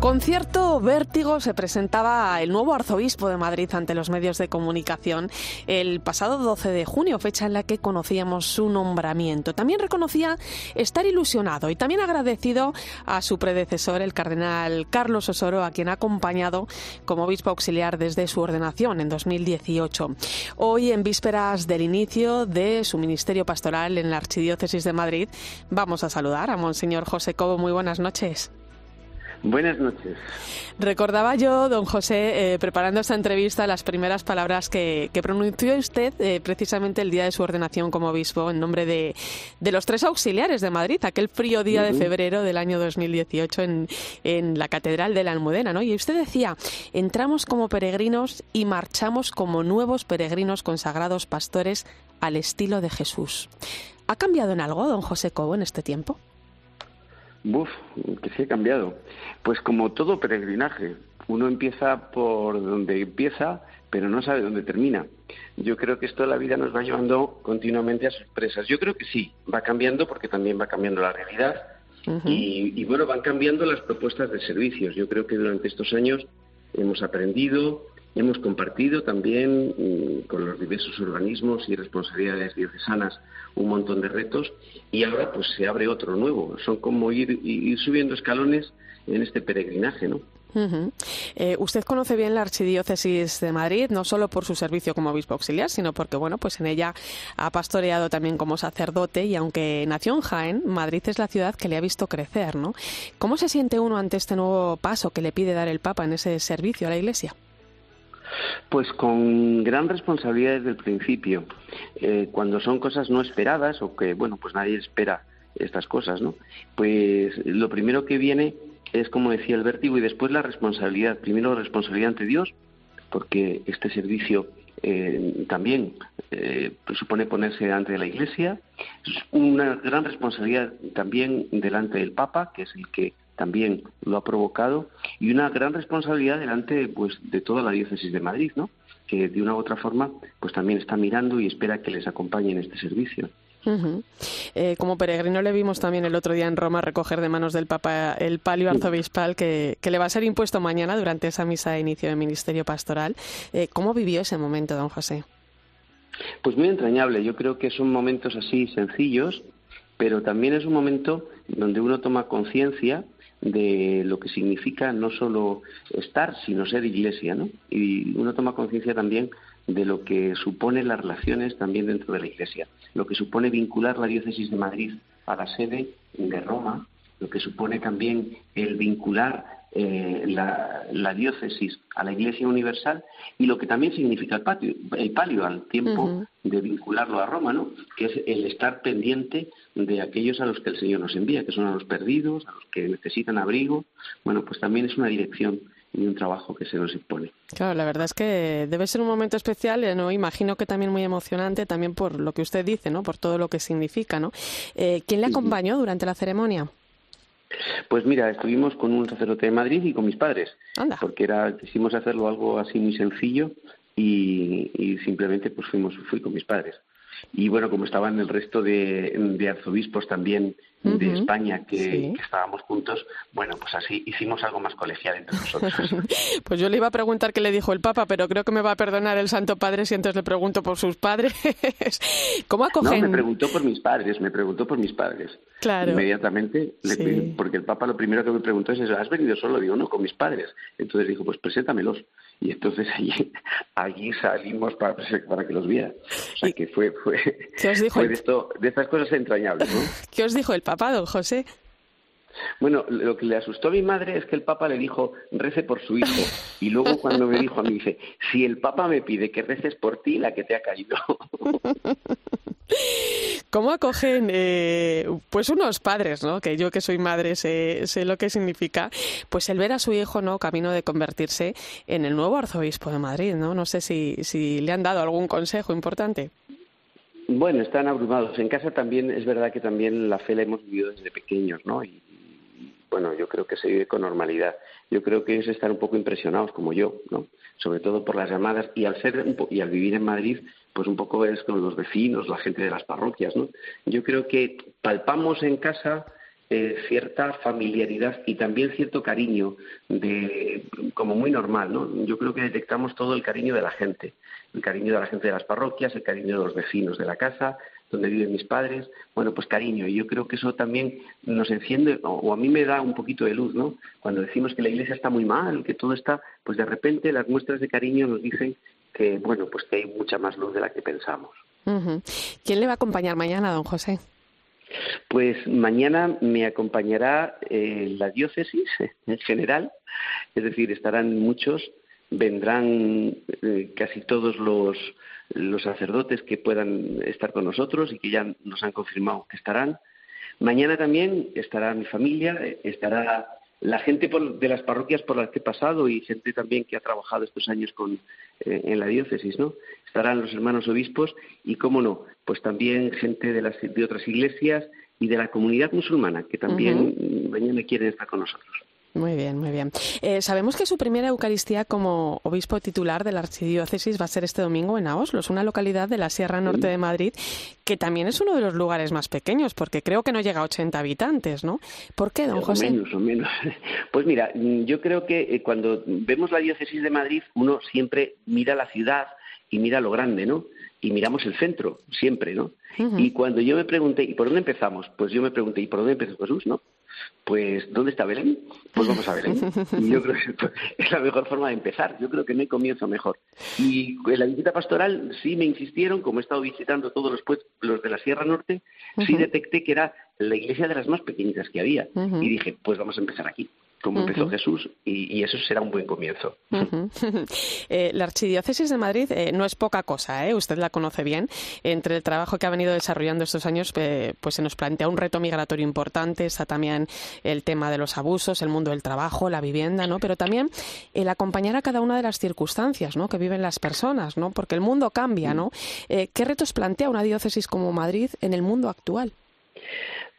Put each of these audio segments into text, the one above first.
Con cierto vértigo se presentaba el nuevo arzobispo de Madrid ante los medios de comunicación el pasado 12 de junio, fecha en la que conocíamos su nombramiento. También reconocía estar ilusionado y también agradecido a su predecesor, el cardenal Carlos Osoro, a quien ha acompañado como obispo auxiliar desde su ordenación en 2018. Hoy, en vísperas del inicio de su ministerio pastoral en la Archidiócesis de Madrid, vamos a saludar a Monseñor José Cobo. Muy buenas noches. Buenas noches. Recordaba yo, don José, eh, preparando esta entrevista, las primeras palabras que, pronunció usted eh, precisamente el día de su ordenación como obispo en nombre de, los tres auxiliares de Madrid, aquel frío día de febrero del año 2018 en, en la Catedral de la Almudena. ¿no? Y usted decía, entramos como peregrinos y marchamos como nuevos peregrinos consagrados pastores al estilo de Jesús. ¿Ha cambiado en algo, don José Cobo, en este tiempo? Buf, que sí ha cambiado. Pues como todo peregrinaje, uno empieza por donde empieza, pero no sabe dónde termina. Yo creo que esto de la vida nos va llevando continuamente a sorpresas. Yo creo que sí, va cambiando porque también va cambiando la realidad y, y, bueno, van cambiando las propuestas de servicios. Yo creo que durante estos años hemos aprendido, hemos compartido también mm, con los diversos organismos y responsabilidades diocesanas un montón de retos y ahora pues se abre otro nuevo. Son como ir, subiendo escalones en este peregrinaje, ¿no? Eh, usted conoce bien la Archidiócesis de Madrid, no solo por su servicio como obispo auxiliar, sino porque, bueno, pues en ella ha pastoreado también como sacerdote y aunque nació en Jaén, Madrid es la ciudad que le ha visto crecer, ¿no? ¿Cómo se siente uno ante este nuevo paso que le pide dar el Papa en ese servicio a la Iglesia? Pues con gran responsabilidad desde el principio. Eh, cuando son cosas no esperadas o que, bueno, pues nadie espera estas cosas, ¿no? Pues lo primero que viene es, como decía el vértigo, y después la responsabilidad. Primero la responsabilidad ante Dios, porque este servicio eh, también eh, supone ponerse delante de la Iglesia. Es una gran responsabilidad también delante del Papa, que es el que también lo ha provocado y una gran responsabilidad delante pues de toda la diócesis de Madrid, ¿no? Que de una u otra forma pues también está mirando y espera que les acompañe en este servicio. Eh, como peregrino le vimos también el otro día en Roma recoger de manos del Papa el palio arzobispal que, le va a ser impuesto mañana durante esa misa de inicio del ministerio pastoral. Eh, ¿Cómo vivió ese momento, don José? Pues muy entrañable. Yo creo que son momentos así sencillos, pero también es un momento donde uno toma conciencia de lo que significa no solo estar, sino ser iglesia, ¿no? Y uno toma conciencia también de lo que supone las relaciones también dentro de la iglesia, lo que supone vincular la diócesis de Madrid a la sede de Roma, lo que supone también el vincular eh, la, diócesis a la Iglesia Universal y lo que también significa el, patio, el palio al tiempo de vincularlo a Roma, ¿no? que es el estar pendiente de aquellos a los que el Señor nos envía, que son a los perdidos, a los que necesitan abrigo. Bueno, pues también es una dirección y un trabajo que se nos impone. Claro, la verdad es que debe ser un momento especial, eh, ¿no? Imagino que también muy emocionante, también por lo que usted dice, ¿no? Por todo lo que significa, ¿no? Eh, ¿Quién le acompañó durante la ceremonia? Pues mira, estuvimos con un sacerdote de Madrid y con mis padres, porque era quisimos hacerlo algo así muy sencillo y, y simplemente pues fuimos fui con mis padres y bueno, como estaban el resto de, arzobispos también de España que, estábamos juntos, bueno, pues así hicimos algo más colegial entre nosotros. pues yo le iba a preguntar qué le dijo el Papa, pero creo que me va a perdonar el Santo Padre si entonces le pregunto por sus padres. ¿Cómo acogen? No, me preguntó por mis padres, me preguntó por mis padres. Claro. Inmediatamente, porque el Papa lo primero que me preguntó es, ¿has venido solo? Digo, no, con mis padres. Entonces dijo, pues preséntamelos y entonces allí, allí salimos para, para que los viera. O sea, que fue, fue, de, esto, de estas cosas entrañables. ¿no? ¿Qué os dijo el Papa, don José? Bueno, lo que le asustó a mi madre es que el Papa le dijo, rece por su hijo. Y luego cuando me dijo a mí, dice, si el Papa me pide que reces por ti, la que te ha caído. ¿Cómo acogen eh, pues unos padres, ¿no? que yo que soy madre sé, sé, lo que significa, pues el ver a su hijo no camino de convertirse en el nuevo arzobispo de Madrid? No, no sé si, si le han dado algún consejo importante. Bueno, están abrumados. En casa también es verdad que también la fe la hemos vivido desde pequeños, ¿no? Y, bueno, yo creo que se vive con normalidad. Yo creo que ellos están un poco impresionados como yo, ¿no? Sobre todo por las llamadas y al ser y al vivir en Madrid, pues un poco es con los vecinos, la gente de las parroquias, ¿no? Yo creo que palpamos en casa eh, cierta familiaridad y también cierto cariño, de, como muy normal, ¿no? Yo creo que detectamos todo el cariño de la gente, el cariño de la gente de las parroquias, el cariño de los vecinos de la casa, donde viven mis padres, bueno, pues cariño. Y yo creo que eso también nos enciende, o, a mí me da un poquito de luz, ¿no? Cuando decimos que la iglesia está muy mal, que todo está, pues de repente las muestras de cariño nos dicen que, bueno, pues que hay mucha más luz de la que pensamos. ¿Quién le va a acompañar mañana, don José? Pues mañana me acompañará eh, la diócesis en general, es decir, estarán muchos, vendrán eh, casi todos los, los sacerdotes que puedan estar con nosotros y que ya nos han confirmado que estarán. Mañana también estará mi familia, estará la gente de las parroquias por las que he pasado y gente también que ha trabajado estos años con, en la diócesis, ¿no? Estarán los hermanos obispos y, cómo no, pues también gente de, las, de otras iglesias y de la comunidad musulmana que también mañana quieren estar con nosotros. Muy bien, muy bien. Eh, sabemos que su primera Eucaristía como obispo titular de la archidiócesis va a ser este domingo en Aoslos, una localidad de la Sierra Norte de Madrid, que también es uno de los lugares más pequeños, porque creo que no llega a 80 habitantes, ¿no? ¿Por qué, don José? O menos, o menos. Pues mira, yo creo que eh, cuando vemos la diócesis de Madrid, uno siempre mira la ciudad y mira lo grande, ¿no? y miramos el centro, siempre, ¿no? Y cuando yo me pregunté, ¿y por dónde empezamos? Pues yo me pregunté, ¿y por dónde empezó Jesús, no? Pues, ¿dónde está Belén? Pues vamos a Belén. Y yo creo que es la mejor forma de empezar. Yo creo que no hay comienzo mejor. Y en la visita pastoral sí me insistieron, como he estado visitando todos los pueblos de la Sierra Norte, sí detecté que era la iglesia de las más pequeñitas que había. Y dije, pues vamos a empezar aquí como empezó Jesús y, eso será un buen comienzo. Eh, la Archidiócesis de Madrid eh, no es poca cosa, ¿eh? usted la conoce bien. Entre el trabajo que ha venido desarrollando estos años, pues se nos plantea un reto migratorio importante, está también el tema de los abusos, el mundo del trabajo, la vivienda, ¿no? pero también el acompañar a cada una de las circunstancias ¿no? que viven las personas, ¿no? porque el mundo cambia. ¿no? ¿Qué retos plantea una diócesis como Madrid en el mundo actual?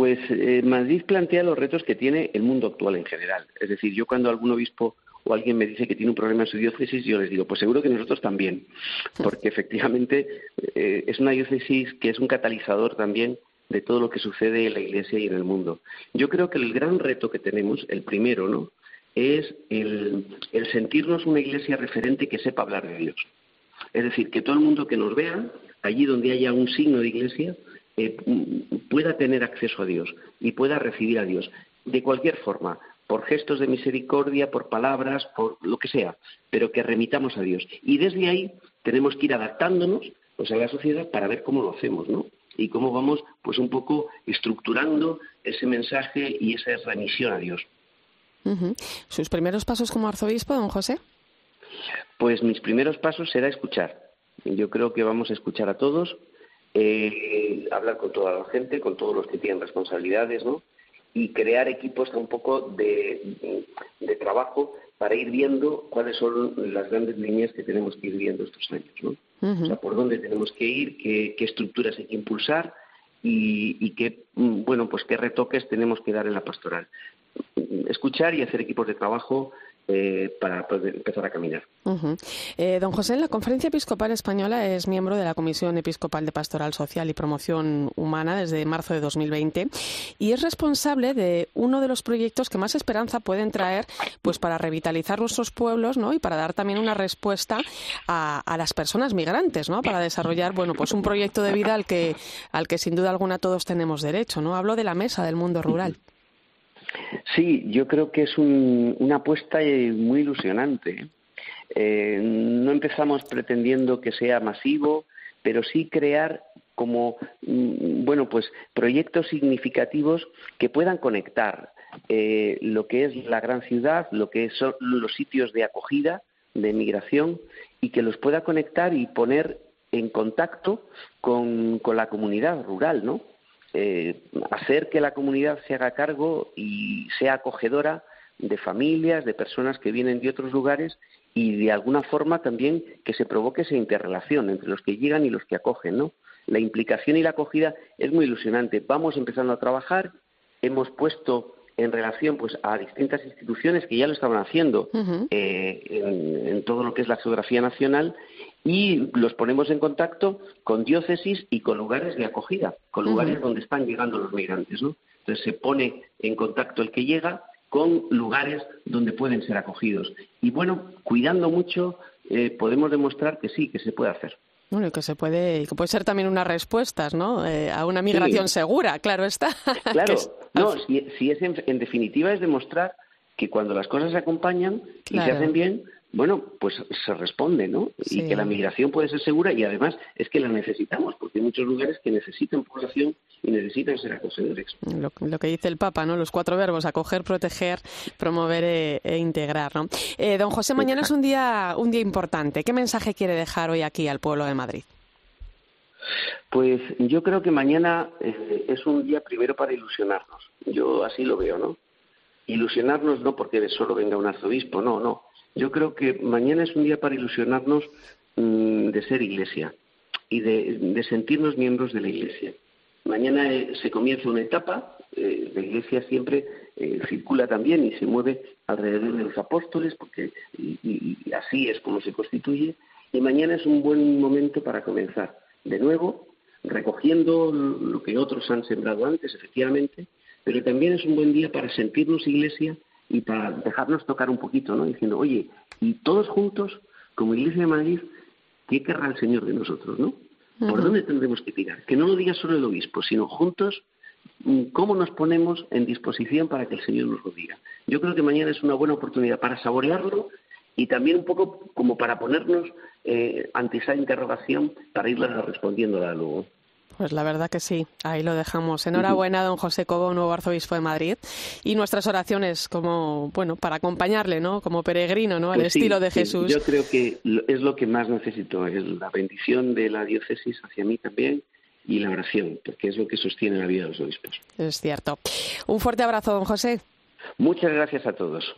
Pues eh, Madrid plantea los retos que tiene el mundo actual en general. Es decir, yo cuando algún obispo o alguien me dice que tiene un problema en su diócesis, yo les digo, pues seguro que nosotros también, porque efectivamente eh, es una diócesis que es un catalizador también de todo lo que sucede en la Iglesia y en el mundo. Yo creo que el gran reto que tenemos, el primero, ¿no? es el, el sentirnos una Iglesia referente que sepa hablar de Dios. Es decir, que todo el mundo que nos vea, allí donde haya un signo de Iglesia, eh, pueda tener acceso a Dios y pueda recibir a Dios de cualquier forma, por gestos de misericordia, por palabras, por lo que sea, pero que remitamos a Dios. Y desde ahí tenemos que ir adaptándonos pues, a la sociedad para ver cómo lo hacemos, ¿no? Y cómo vamos, pues un poco estructurando ese mensaje y esa remisión a Dios. ¿Sus primeros pasos como arzobispo, don José? Pues mis primeros pasos será escuchar. Yo creo que vamos a escuchar a todos, eh, hablar con toda la gente, con todos los que tienen responsabilidades, ¿no? Y crear equipos un poco de, trabajo para ir viendo cuáles son las grandes líneas que tenemos que ir viendo estos años, ¿no? O sea, por dónde tenemos que ir, qué, estructuras hay que impulsar y, y qué, mm, bueno, pues qué retoques tenemos que dar en la pastoral. Escuchar y hacer equipos de trabajo eh, para poder empezar a caminar. Eh, don José, la Conferencia Episcopal Española es miembro de la Comisión Episcopal de Pastoral Social y Promoción Humana desde marzo de 2020 y es responsable de uno de los proyectos que más esperanza pueden traer pues para revitalizar nuestros pueblos ¿no? y para dar también una respuesta a, las personas migrantes, ¿no? para desarrollar bueno, pues un proyecto de vida al que, al que sin duda alguna todos tenemos derecho. ¿no? Hablo de la Mesa del Mundo Rural. Sí, yo creo que es una apuesta eh, muy ilusionante. Eh, no empezamos pretendiendo que sea masivo, pero sí crear como mm, bueno pues proyectos significativos que puedan conectar eh, lo que es la gran ciudad, lo que son los sitios de acogida, de migración, y que los pueda conectar y poner en contacto con, con la comunidad rural, ¿no? Eh, hacer que la comunidad se haga cargo y sea acogedora de familias, de personas que vienen de otros lugares y de alguna forma también que se provoque esa interrelación entre los que llegan y los que acogen, ¿no? La implicación y la acogida es muy ilusionante. Vamos empezando a trabajar, hemos puesto en relación pues a distintas instituciones que ya lo estaban haciendo eh, en, todo lo que es la geografía nacional y los ponemos en contacto con diócesis y con lugares de acogida, con lugares donde están llegando los migrantes, ¿no? Entonces se pone en contacto el que llega con lugares donde pueden ser acogidos. Y bueno, cuidando mucho, eh, podemos demostrar que sí, que se puede hacer. Bueno, que se puede, que puede ser también unas respuestas, ¿no? Eh, a una migración segura, claro está. Claro, no, si, es en, definitiva es demostrar que cuando las cosas se acompañan y se hacen bien, bueno, pues se responde, ¿no? Y que la migración puede ser segura y además es que la necesitamos, porque hay muchos lugares que necesitan población y necesitan ser acogedores. Lo, lo que dice el Papa, ¿no? Los cuatro verbos, acoger, proteger, promover e, e integrar, ¿no? Eh, don José, mañana es un día, un día importante. ¿Qué mensaje quiere dejar hoy aquí al pueblo de Madrid? Pues yo creo que mañana eh, es un día primero para ilusionarnos. Yo así lo veo, ¿no? Ilusionarnos no porque de solo venga un arzobispo, no, no yo creo que mañana es un día para ilusionarnos mm, de ser iglesia y de, sentirnos miembros de la iglesia. Mañana eh, se comienza una etapa, eh, la iglesia siempre eh, circula también y se mueve alrededor de los apóstoles, porque y, así es como se constituye, y mañana es un buen momento para comenzar. De nuevo, recogiendo lo que otros han sembrado antes, efectivamente, pero también es un buen día para sentirnos iglesia y para dejarnos tocar un poquito, ¿no? Diciendo, oye, y todos juntos, como Iglesia de Madrid, ¿qué querrá el Señor de nosotros, no? ¿Por dónde tendremos que tirar? Que no lo diga solo el obispo, sino juntos, mm, ¿cómo nos ponemos en disposición para que el Señor nos lo diga? Yo creo que mañana es una buena oportunidad para saborearlo y también un poco como para ponernos eh, ante esa interrogación para irla respondiéndola luego. Pues la verdad que sí, ahí lo dejamos. Enhorabuena, don José Cobo, nuevo arzobispo de Madrid. Y nuestras oraciones como, bueno, para acompañarle, ¿no? Como peregrino, ¿no? Al pues estilo de Jesús. Yo creo que es lo que más necesito, es la bendición de la diócesis hacia mí también y la oración, porque es lo que sostiene la vida de los obispos. Es cierto. Un fuerte abrazo, don José. Muchas gracias a todos.